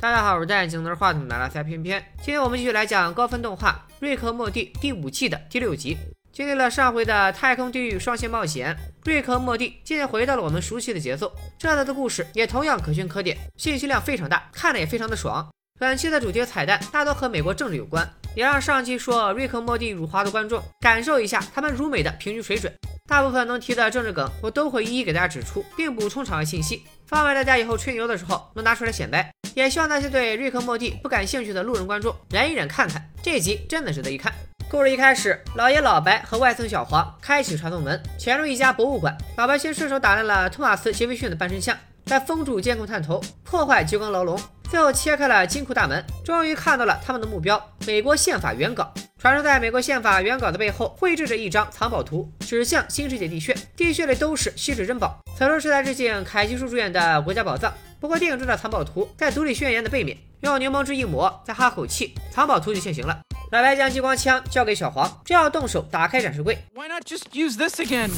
大家好，我是戴眼镜拿着话筒的拉塞偏偏。今天我们继续来讲高分动画《瑞克和莫蒂》第五季的第六集。经历了上回的太空地狱双线冒险，瑞克和莫蒂渐渐回到了我们熟悉的节奏。这次的故事也同样可圈可点，信息量非常大，看了也非常的爽。本期的主角彩蛋大多和美国政治有关，也让上期说瑞克莫蒂辱华的观众感受一下他们辱美的平均水准。大部分能提的政治梗，我都会一一给大家指出，并补充场外信息，方便大家以后吹牛的时候能拿出来显摆。也希望那些对瑞克莫蒂不感兴趣的路人观众忍一忍看看，这集真的值得一看。故事一开始，老爷老白和外孙小黄开启传送门，潜入一家博物馆。老白先顺手打烂了托马斯·杰斐逊的半身像，再封住监控探头，破坏激光牢笼，最后切开了金库大门，终于看到了他们的目标——美国宪法原稿。传说在美国宪法原稿的背后绘制着一张藏宝图，指向新世界地穴，地穴里都是稀世珍宝。此处是在致敬凯奇叔主演的《国家宝藏》。不过电影中的藏宝图在独立宣言的背面用柠檬汁一抹，再哈口气，藏宝图就现形了。老白将激光枪交给小黄，正要动手打开展示柜。Why not just use this again?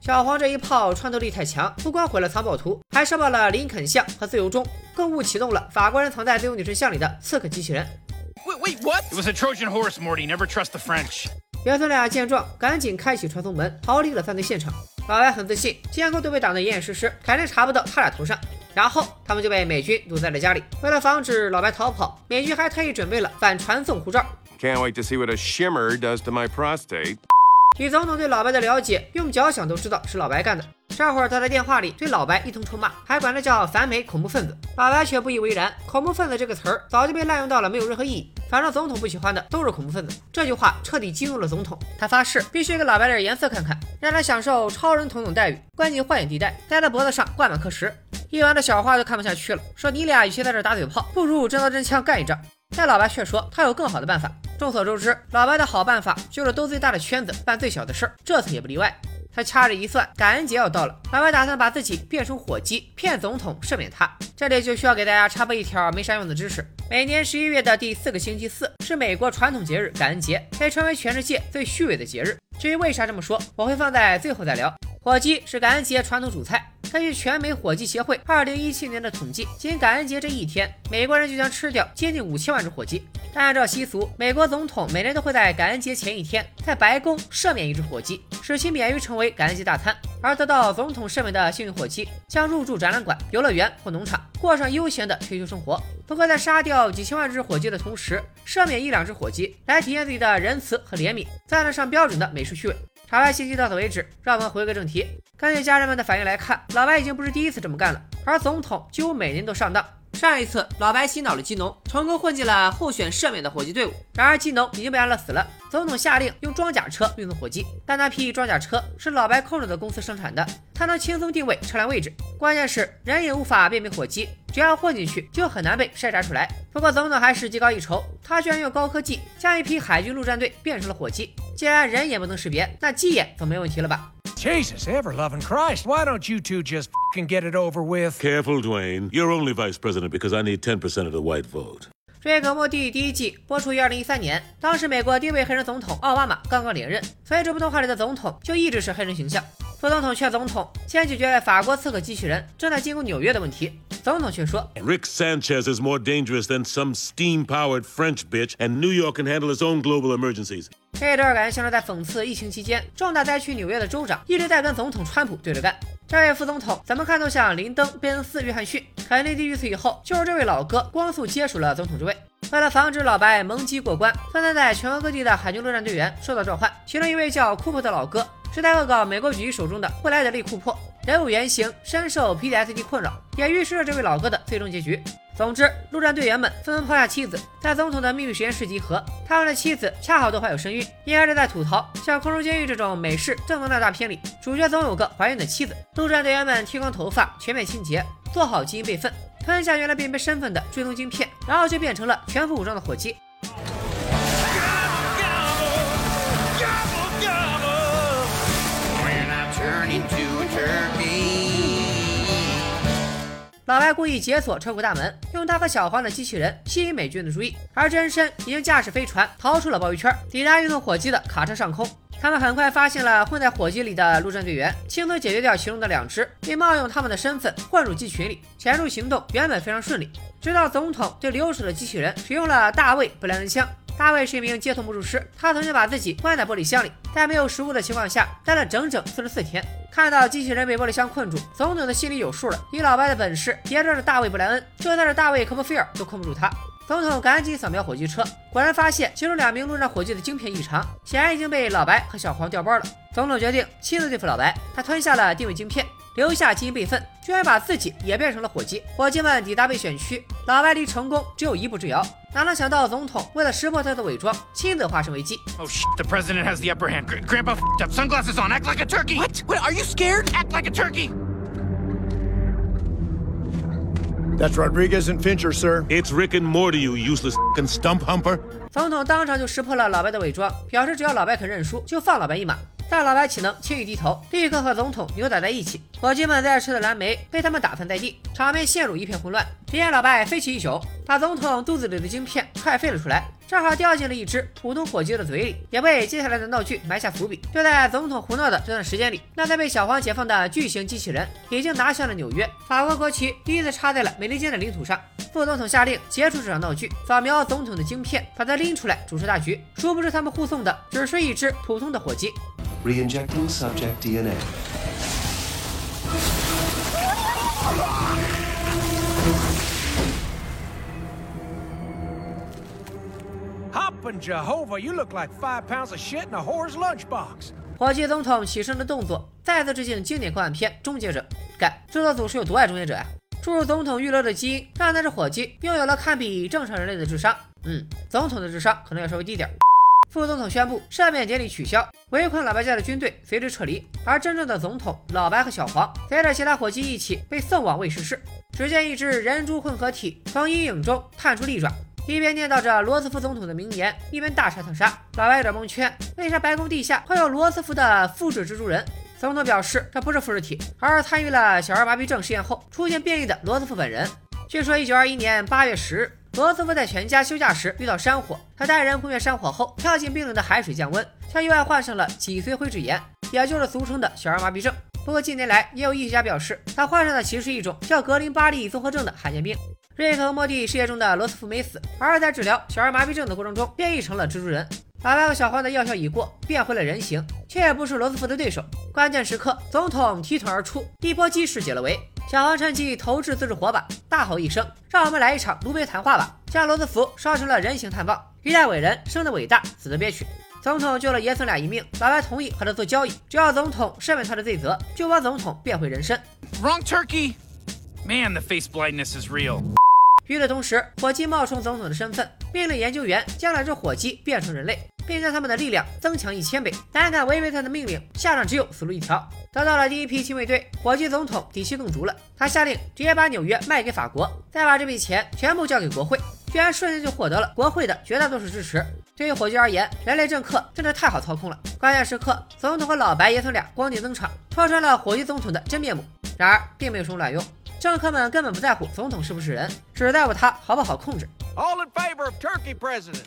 小黄这一炮穿透力太强，不光毁了藏宝图，还烧爆了林肯像和自由钟，更误启动了法国人藏在自由女神像里的刺客机器人。Wait, wait, what? It was a Trojan horse, Morty. Never trust the French. 爷孙俩见状，赶紧开启传送门，逃离了犯罪现场。老白很自信，监控都被挡得严严实实，肯定查不到他俩头上。然后他们就被美军堵在了家里。为了防止老白逃跑，美军还特意准备了反传送护照。Can't wait to see what a shimmer does to my prostate. 以总统对老白的了解，用脚想都知道是老白干的。这会儿他在电话里对老白一通臭骂，还管他叫反美恐怖分子。老白却不以为然，恐怖分子这个词儿早就被滥用到了没有任何意义。反正总统不喜欢的都是恐怖分子。这句话彻底激怒了总统，他发誓必须给老白点颜色看看，让他享受超人总统待遇，关进幻影地带，在他脖子上挂满颗石。一旁的小花都看不下去了，说你俩与其在这打嘴炮，不如真刀真枪干一仗。但老白却说他有更好的办法。众所周知，老白的好办法就是兜最大的圈子，办最小的事儿，这次也不例外。他掐指一算，感恩节要到了，老白打算把自己变成火鸡，骗总统赦免他。这里就需要给大家插播一条没啥用的知识：每年十一月的第四个星期四是美国传统节日感恩节，被称为全世界最虚伪的节日。至于为啥这么说，我会放在最后再聊。火鸡是感恩节传统主菜。根据全美火鸡协会二零一七年的统计，仅感恩节这一天，美国人就将吃掉接近五千万只火鸡。按照习俗，美国总统每年都会在感恩节前一天在白宫赦免一只火鸡，使其免于成为感恩节大餐。而得到总统赦免的幸运火鸡将入住展览馆、游乐园或农场，过上悠闲的退休生活。不过，在杀掉几千万只火鸡的同时，赦免一两只火鸡来体现自己的仁慈和怜悯，算得上标准的美式趣味。场外信息到此为止，让我们回归正题。根据家人们的反应来看，老白已经不是第一次这么干了，而总统几乎每年都上当。上一次，老白洗脑了基农，成功混进了候选赦免的火鸡队伍。然而，基农已经被安乐死了。总统下令用装甲车运送火鸡，但那批装甲车是老白控制的公司生产的，他能轻松定位车辆位置。关键是人也无法辨别火鸡，只要混进去就很难被筛查出来。不过，总统还是技高一筹，他居然用高科技将一批海军陆战队变成了火鸡。既然人眼不能识别，那鸡眼总没问题了吧？Jesus, ever loving Christ. Why don't you two just can get it over with? Careful, Dwayne. You're only vice president because I need 10% of the white vote. 瑞克莫蒂第一季播出于二零一三年，当时美国第一位黑人总统奥巴马刚刚连任，所以这部动画里的总统就一直是黑人形象。副总统劝总统先解决法国刺客机器人正在进攻纽约的问题，总统却说：“Rick Sanchez is more dangerous than some steam-powered French bitch, and New York can handle its own global emergencies.” 这段感觉像是在讽刺疫情期间重大灾区纽约的州长一直在跟总统川普对着干。这位副总统咱们看都像林登·贝恩斯·约翰逊，肯尼迪遇刺以后就是这位老哥光速接手了总统之位。为了防止老白蒙击过关，分散在全国各地的海军陆战队员受到召唤，其中一位叫库珀的老哥是在恶搞美国狙击手中的布莱德利·库珀，人物原型深受 PTSD 困扰，也预示了这位老哥的最终结局。总之，陆战队员们纷纷抛下妻子，在总统的秘密实验室集合。他们的妻子恰好都怀有身孕，应该是在吐槽，像《空中监狱》这种美式正能量大片里，主角总有个怀孕的妻子。陆战队员们剃光头发，全面清洁，做好基因备份，吞下原来辨别身份的追踪晶片，然后就变成了全副武装的火鸡。老白故意解锁车库大门，用他和小黄的机器人吸引美军的注意，而真身已经驾驶飞船逃出了包围圈，抵达运送火鸡的卡车上空。他们很快发现了混在火机里的陆战队员，轻松解决掉其中的两只，并冒用他们的身份混入鸡群里。潜入行动原本非常顺利，直到总统对留守的机器人使用了大卫布莱恩枪。大卫是一名街头魔术师，他曾经把自己关在玻璃箱里，在没有食物的情况下待了整整四十四天。看到机器人被玻璃箱困住，总统的心里有数了。以老白的本事，别说是大卫布莱恩，就算是大卫科波菲尔都困不住他。总统赶紧扫描火机车，果然发现其中两名路上火机的晶片异常，显然已经被老白和小黄调包了。总统决定亲自对付老白，他吞下了定位晶片，留下基因备份，居然把自己也变成了火鸡。伙计们抵达备选区，老白离成功只有一步之遥。哪能想到总统为了识破他的伪装，亲自化身为鸡。Oh shit, the president has the upper hand. Gr- Grandpa f***ed up. Sunglasses on. Act like a turkey. What? What? Are you scared? Act like a turkey. That's Rodriguez and Fincher, sir. It's Rick and Morty, you useless fing stump humper. 总统当场就识破了老白的伪装，表示只要老白肯认输，就放老白一马。 但老白岂能轻易低头，立刻和总统扭打在一起。伙计们在吃的蓝莓被他们打翻在地，场面陷入一片混乱。只见老白飞起一手，把总统肚子里的晶片踹飞了出来，正好掉进了一只普通火鸡的嘴里，也为接下来的闹剧埋下伏笔。就在总统胡闹的这段时间里，那台被小黄解放的巨型机器人已经拿下了纽约，法国国旗第一次插在了美利坚的领土上。副总统下令结束这场闹剧，扫描总统的晶片，把他拎出来主持大局。殊不知他们护送的只是一只普通的火鸡。Re-injecting subject DNA. Hoppin' Jehovah, you look like five pounds of shit in a whore's lunchbox. 火鸡总统起身的动作，再次致敬经典科幻片《终结者》。干，制作组是有多爱终结者呀、注入总统预留的基因，让那只火鸡拥有了堪比正常人类的智商。嗯，总统的智商可能要稍微低点儿。副总统宣布赦免典礼取消，围困老白家的军队随之撤离，而真正的总统老白和小黄随着其他伙计一起被送往卫士室。只见一只人猪混合体从阴影中探出利爪，一边念叨着罗斯福总统的名言，一边大杀特杀。老白有点蒙圈，为啥白宫地下会有罗斯福的复制蜘蛛人？总统表示，这不是复制体，而是参与了小儿麻痹症试验后出现变异的罗斯福本人。据说，一九二一年八月十日，罗斯福在全家休假时遇到山火，他带人扑灭山火后，跳进冰冷的海水降温，却意外患上了脊髓灰质炎，也就是俗称的小儿麻痹症。不过近年来，也有医学家表示，他患上的其实是一种叫格林巴利综合症的罕见病。瑞克和莫蒂事业中的罗斯福没死，而是在治疗小儿麻痹症的过程中变异成了蜘蛛人。老白和小黄的药效已过，变回了人形，却也不是罗斯福的对手。关键时刻，总统提腿而出，一波击势解了围。小黄趁机投掷自制火把，大吼一声：“让我们来一场卢贝谈话吧！”将罗斯福烧成了人形炭棒。一代伟人，生的伟大，死的憋屈。总统救了爷孙俩一命，老白同意和他做交易，只要总统赦免他的罪责，就把总统变回人身。Wrong turkey. Man, the face blindness is real. 与此同时，火鸡冒充总统的身份，命令研究员将两只火鸡变成人类，并将他们的力量增强一千倍。胆敢违背他的命令，下场只有死路一条。得到了第一批亲卫队，火鸡总统底气更足了。他下令直接把纽约卖给法国，再把这笔钱全部交给国会，居然瞬间就获得了国会的绝大多数支持。对于火鸡而言，人类政客真的太好操控了。关键时刻，总统和老白爷孙俩光腚登场，戳穿了火鸡总统的真面目。然而，并没有什么卵用。政客们根本不在乎总统是不是人，只在乎他好不好控制。All in favor of turkey president.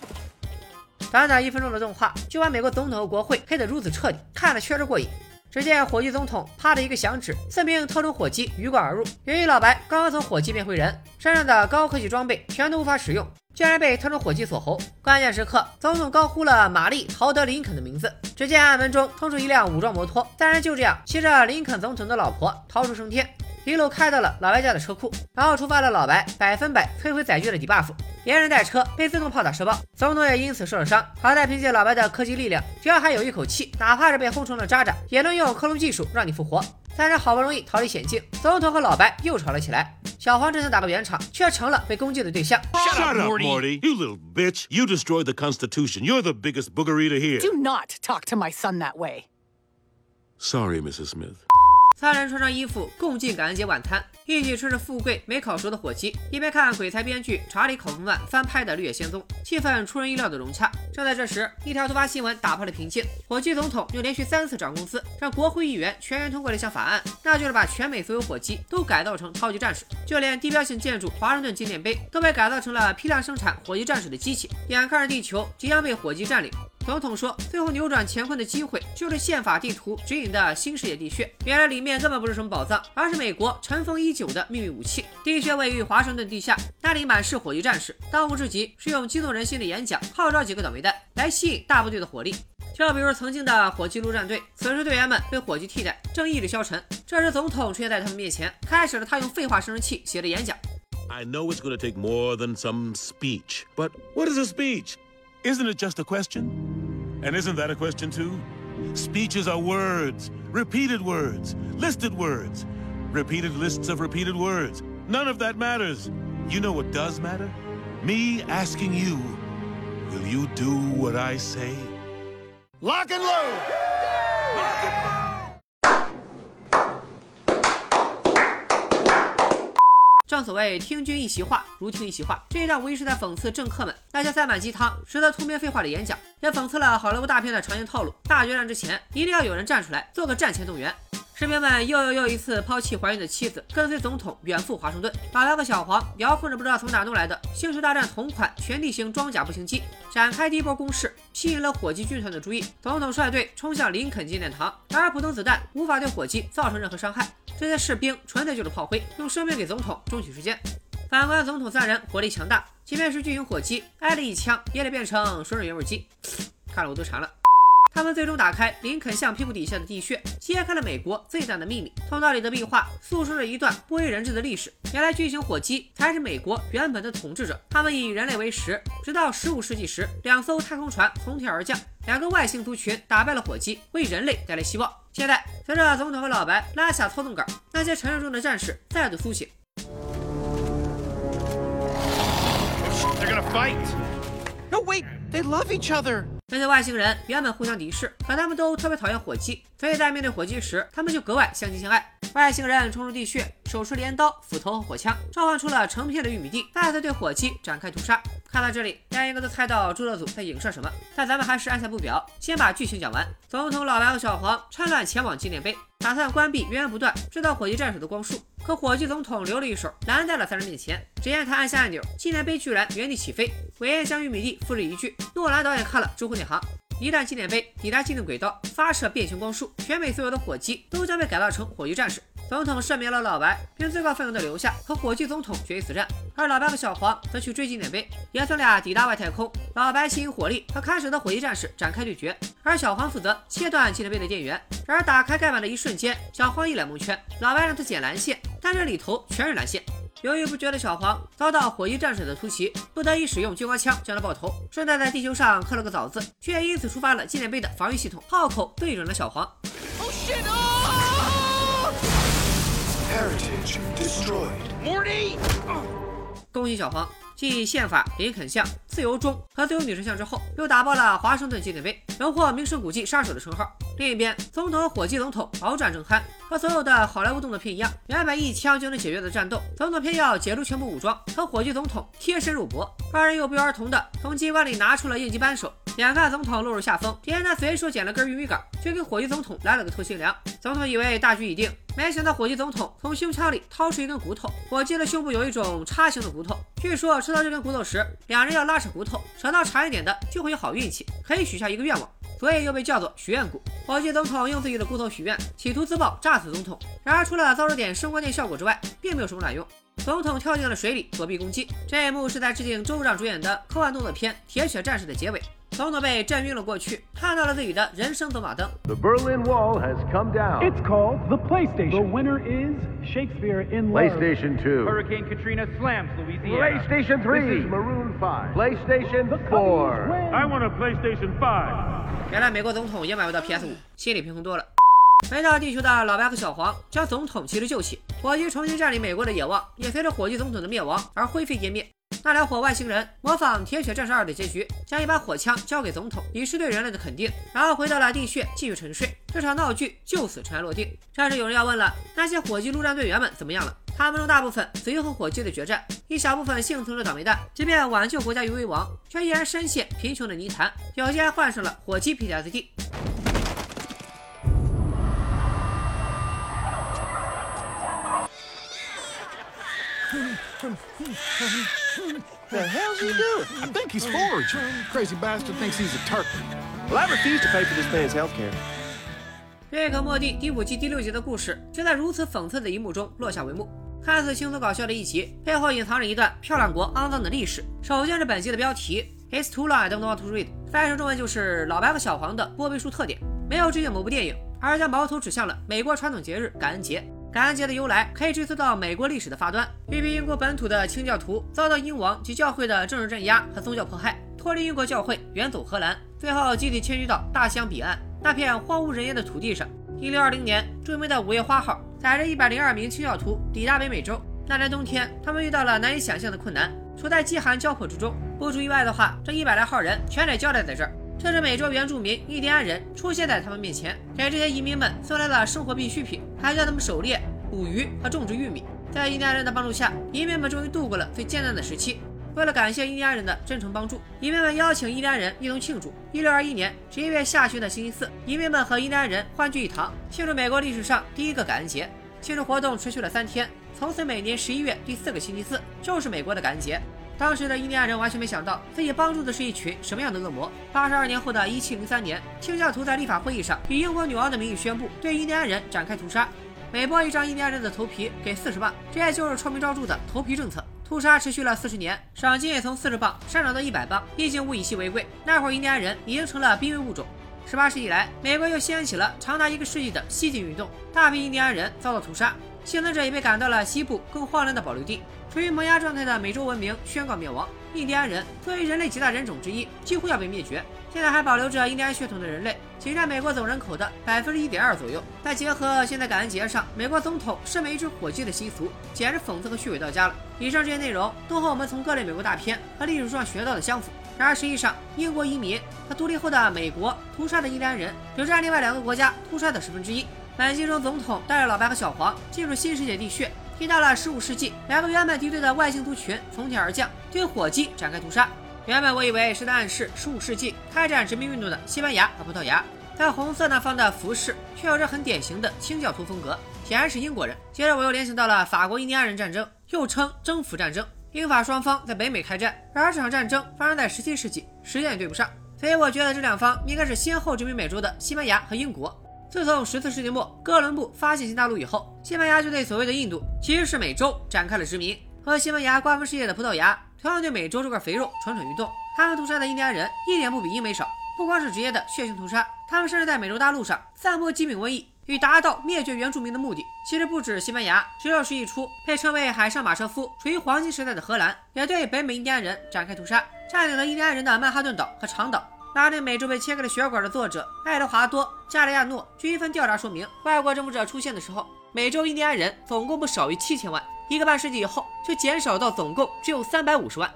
短短一分钟的动画，就把美国总统和国会黑得如此彻底，看了确实过瘾。只见火鸡总统啪的一个响指，四名特种火鸡鱼贯而入。由于老白刚刚从火鸡变回人，身上的高科技装备全都无法使用，竟然被特种火鸡锁喉。关键时刻，总统高呼了玛丽·陶德·林肯的名字。只见暗门中冲出一辆武装摩托，三人就这样骑着林肯总统的老婆逃出升天。一路开到了老白家的车库，然后触发了老白百分百摧毁载具的 debuff，连人带车被自动炮打射爆，总统也因此受了伤。好在凭借老白的科技力量，只要还有一口气，哪怕是被轰成了渣渣，也能用克隆技术让你复活。三人好不容易逃离险境，总统和老白又吵了起来。小黄正想打个圆场，却成了被攻击的对象。Shut, up, Morty. Morty. You little bitch. You destroyed the Constitution. You're the biggest booger eater here. Do not talk to my son that way. Sorry, Mrs. Smith. 三人穿上衣服，共进感恩节晚餐，一起吃着富贵没烤熟的火鸡，一边看鬼才编剧查理·考夫曼翻拍的《绿野仙踪》，气氛出人意料的融洽。正在这时，一条突发新闻打破了平静：火鸡总统又连续三次涨工资，让国会议员全员通过了一项法案，那就是把全美所有火鸡都改造成超级战士，就连地标性建筑华盛顿纪念碑都被改造成了批量生产火鸡战士的机器。眼看着地球即将被火鸡占领。总统说，最后扭转乾坤的机会就是宪法地图指引的新世界地穴。原来里面根本不是什么宝藏，而是美国尘封已久的秘密武器。地穴位于华盛顿地下，那里满是火炬战士。当务之急是用激动人心的演讲号召几个倒霉蛋来吸引大部队的火力。就比如曾经的火炬陆战队，此时队员们被火炬替代，正意志消沉。这时总统出现在他们面前，开始了他用废话生成器写的演讲。I know it's going to take more than some speech, but what is a speech? Isn't it just a question? And isn't that a question too? Speeches are words, repeated words, listed words, repeated lists of repeated words. None of that matters. You know what does matter? Me asking you, will you do what I say? Lock and load! Lock and load! 正所谓听君一席话，如听一席话。这一段无疑是在讽刺政客们那些塞满鸡汤、实则通篇废话的演讲，也讽刺了好莱坞大片的常见套路：大决战之前，一定要有人站出来做个战前动员。士兵们又又又一次抛弃怀孕的妻子，跟随总统远赴华盛顿。老白和小黄遥控着不知道从哪弄来的星球大战同款全地形装甲步行机，展开第一波攻势，吸引了火鸡军团的注意。总统率队冲向林肯纪念堂，然而普通子弹无法对火鸡造成任何伤害。这些士兵纯粹就是炮灰，用生命给总统争取时间。反观总统三人火力强大，即便是巨型火鸡挨了一枪，也得变成吮水原味鸡。看了我都馋了。他们最终打开林肯橡屁股底下的地穴，揭开了美国最大的秘密。通道里的壁画诉说着一段不为人知的历史。原来巨型火鸡才是美国原本的统治者，他们以人类为食。直到十五世纪时，两艘太空船从天而降，两个外星族群打败了火鸡，为人类带来希望。现在，随着总统和老白拉下操纵杆，那些沉睡中的战士再度苏醒。They're gonna fight. No, wait, they love each other. 那些外星人原本互相敌视，可他们都特别讨厌火鸡，所以在面对火鸡时，他们就格外相亲相爱。外星人冲入地穴，手持镰刀、斧头和火枪，召唤出了成片的玉米地，再次对火鸡展开屠杀。看到这里，大家应该都猜到朱德组在影射什么，但咱们还是按下不表，先把剧情讲完。总统老白和小黄趁乱前往纪念碑，打算关闭源源不断制造火鸡战士的光束。可火鸡总统留了一手，拦在了三人面前。只见他按下按钮，纪念碑居然原地起飞。韦彦将玉米地复制一句，诺兰导演看了直呼内行。一旦纪念碑抵达近的轨道，发射变形光束，全美所有的火鸡都将被改造成火炬战士。总统赦免了老白，并最高费用的留下，和火炬总统决一死战。而老白和小黄则去追纪念碑。爷孙俩抵达外太空，老白吸引火力和看守的火炬战士展开对决，而小黄负责切断纪念碑的电源。然而打开盖板的一瞬间，小黄一脸蒙圈。老白让他捡蓝线，但这里头全是蓝线。犹豫不决的小黄遭到火翼战士的突袭，不得已使用激光枪将他爆头，顺带在地球上刻了个枣字，却因此触发了纪念碑的防御系统，炮口对准了小黄。Heritage destroyed. Morty! 恭喜小黄，继宪法、林肯像、自由钟和自由女神像之后，又打爆了华盛顿纪念碑，荣获名胜古迹杀手的称号。另一边，总统和火鸡总统鏖战正酣，和所有的好莱坞动作片一样，原本一枪就能解决的战斗，总统偏要解除全部武装，和火鸡总统贴身肉搏。二人又不约而同的从机关里拿出了应急扳手，眼看总统落入下风，只见他随手捡了根玉米杆，却给火鸡总统来了个透心凉。总统以为大局已定，没想到火鸡总统从胸腔里掏出一根骨头。火鸡的胸部有一种叉形的骨头，据说吃到这根骨头时，两人要拉扯骨头，扯到长一点的就会有好运气，可以许下一个愿望，所以又被叫做许愿谷。火鸡总统用自己的骨头许愿，企图自爆炸死总统。然而除了造出点声光电效果之外，并没有什么卵用。总统跳进了水里躲避攻击。这一幕是在致敬周部长主演的科幻动作片《铁血战士》的结尾。总统被震晕了过去，看到了自己的人生走马灯。The Berlin Wall has come down. It's called the PlayStation. The winner is Shakespeare in Love. PlayStation 2. Hurricane Katrina slams Louisiana. PlayStation 3. This is Maroon 5. PlayStation 4. I want a PlayStation 5. 原来美国总统也买不到 PS 五，心里平衡多了。回到地球的老白和小黄将总统及时救起，火鸡重新占领美国的野望也随着火鸡总统的灭亡而灰飞烟灭。那两伙外星人模仿《铁血战士二》的结局，将一把火枪交给总统，以示对人类的肯定，然后回到了地穴继续沉睡。这场闹剧就此尘埃落定。这时有人要问了：那些火鸡陆战队员们怎么样了？他们中大部分死于和火鸡的决战，一小部分幸存的倒霉蛋，即便挽救国家于危亡，却依然深陷贫穷的泥潭，有些还患上了火鸡 PTSD。The hell's he doing? I think he's foraging. Crazy bastard thinks he's a turkey. Well, I refuse to pay for this man's health care. 瑞克莫蒂第五季第六集的故事就在如此讽刺的一幕中落下帷幕。看似轻松搞笑的一集，背后隐藏着一段漂亮国肮脏的历史。首先是本集的标题：It's too long, I don't want to read。翻译成中文就是“老白和小黄的波贝数特点”，没有致敬某部电影，而是将矛头指向了美国传统节日感恩节。感恩节的由来可以追溯到美国历史的发端，一批英国本土的清教徒遭到英王及教会的政治镇压和宗教迫害，脱离英国教会，远走荷兰，最后集体迁居到大西洋彼岸。那片荒无人烟的土地上，一六二零年，著名的五月花号载着一百零二名清教徒抵达北美洲。那年冬天，他们遇到了难以想象的困难，处在饥寒交迫之中。不出意外的话，这一百来号人全得交代在这儿。这是美洲原住民印第安人出现在他们面前，给这些移民们送来了生活必需品，还教他们狩猎、捕鱼和种植玉米。在印第安人的帮助下，移民们终于度过了最艰难的时期。为了感谢印第安人的真诚帮助，移民们邀请印第安人一同庆祝。一六二一年十一月下旬的星期四，移民们和印第安人欢聚一堂，庆祝美国历史上第一个感恩节。庆祝活动持续了三天，从此每年十一月第四个星期四就是美国的感恩节。当时的印第安人完全没想到自己帮助的是一群什么样的恶魔。八十二年后的一七零三年，清教徒在立法会议上以英国女王的名义宣布对印第安人展开屠杀，每剥一张印第安人的头皮给四十磅，这也就是臭名昭著的头皮政策。屠杀持续了四十年，赏金也从四十磅上涨到一百磅，毕竟物以稀为贵。那会儿印第安人已经成了濒危物种。十八世纪来，美国又掀起了长达一个世纪的西进运动，大批印第安人遭到屠杀，幸存者也被赶到了西部更荒凉的保留地。处于萌芽状态的美洲文明宣告灭亡，印第安人作为人类几大人种之一，几乎要被灭绝。现在还保留着印第安血统的人类，仅占美国总人口的百分之一点二左右。再结合现在感恩节上美国总统身为一只火鸡的习俗，简直讽刺和虚伪到家了。以上这些内容都和我们从各类美国大片和历史上学到的相符。然而实际上，英国移民和独立后的美国屠杀的印第安人只占另外两个国家屠杀的十分之一。本集中，总统带着老白和小黄进入新世界地穴，听到了十五世纪两个原本敌对的外星族群从天而降，对火鸡展开屠杀。原本我以为是在暗示十五世纪开展殖民运动的西班牙和葡萄牙，但红色那方的服饰却有着很典型的清教徒风格，显然是英国人。接着我又联想到了法国印第安人战争，又称征服战争，英法双方在北美开战，然而这场战争发生在十七世纪，时间也对不上，所以我觉得这两方应该是先后殖民美洲的西班牙和英国。自从十四世纪末哥伦布发现新大陆以后，西班牙就对所谓的印度其实是美洲展开了殖民，和西班牙瓜分世界的葡萄牙。同样对美洲这块肥肉蠢蠢欲动，他们屠杀的印第安人一点不比英美少，不光是直接的血腥屠杀，他们甚至在美洲大陆上散播疾病瘟疫，以达到灭绝原住民的目的。其实不止西班牙，十六世纪初被称为海上马车夫、处于黄金时代的荷兰，也对北美印第安人展开屠杀，占领了印第安人的曼哈顿岛和长岛。拉丁美洲被切开了血管的作者爱德华多·加利亚诺，据一份调查说明，外国征服者出现的时候，美洲印第安人总共不少于七千万。一个半世纪以后，就减少到总共只有三百五十万。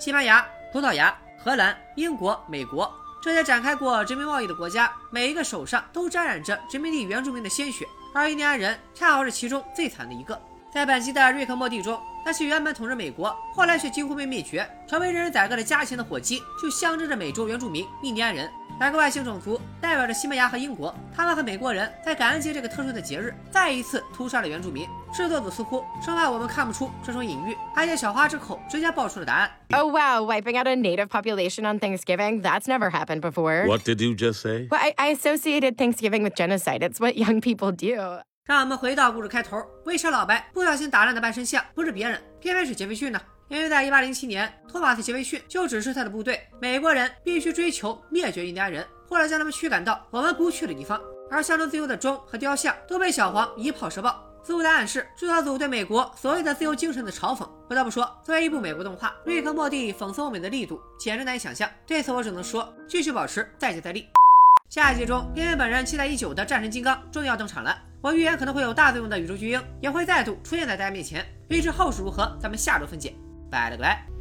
西班牙、葡萄牙、荷兰、英国、美国这些展开过殖民贸易的国家，每一个手上都沾染着殖民地原住民的鲜血，而印第安人恰好是其中最惨的一个。在本期的瑞克莫蒂中，那些原本统治美国，后来却几乎被灭绝，成为人人宰割的家禽的火鸡，就象征着美洲原住民印第安人。两个外星种族代表着西班牙和英国，他们和美国人在感恩节这个特殊的节日再一次屠杀了原住民。制作组似乎生怕我们看不出这种隐喻，还借小花之口直接爆出了答案。Oh wow, wiping out a native population on Thanksgiving? That's never happened before. What did you just say? Well, I, I associated Thanksgiving with genocide. It's what young people do. 让我们回到故事开头，为啥老白不小心打烂的半身像不是别人，偏偏是杰斐逊呢？因为在1807年，托马斯·杰斐逊就指示他的部队，美国人必须追求灭绝印第安人，或者将他们驱赶到我们不去的地方。而象征自由的钟和雕像都被小黄一炮射爆，似乎在暗示制作组对美国所谓的自由精神的嘲讽。不得不说，作为一部美国动画，《瑞克莫蒂》讽刺欧美的力度简直难以想象。对此，我只能说，继续保持，再接再厉。下一集中，因为本人期待已久的战神金刚终于要登场了，我预言可能会有大作用的宇宙巨婴也会再度出现在大家面前。预知后事如何，咱们下周分解。拜了个拜。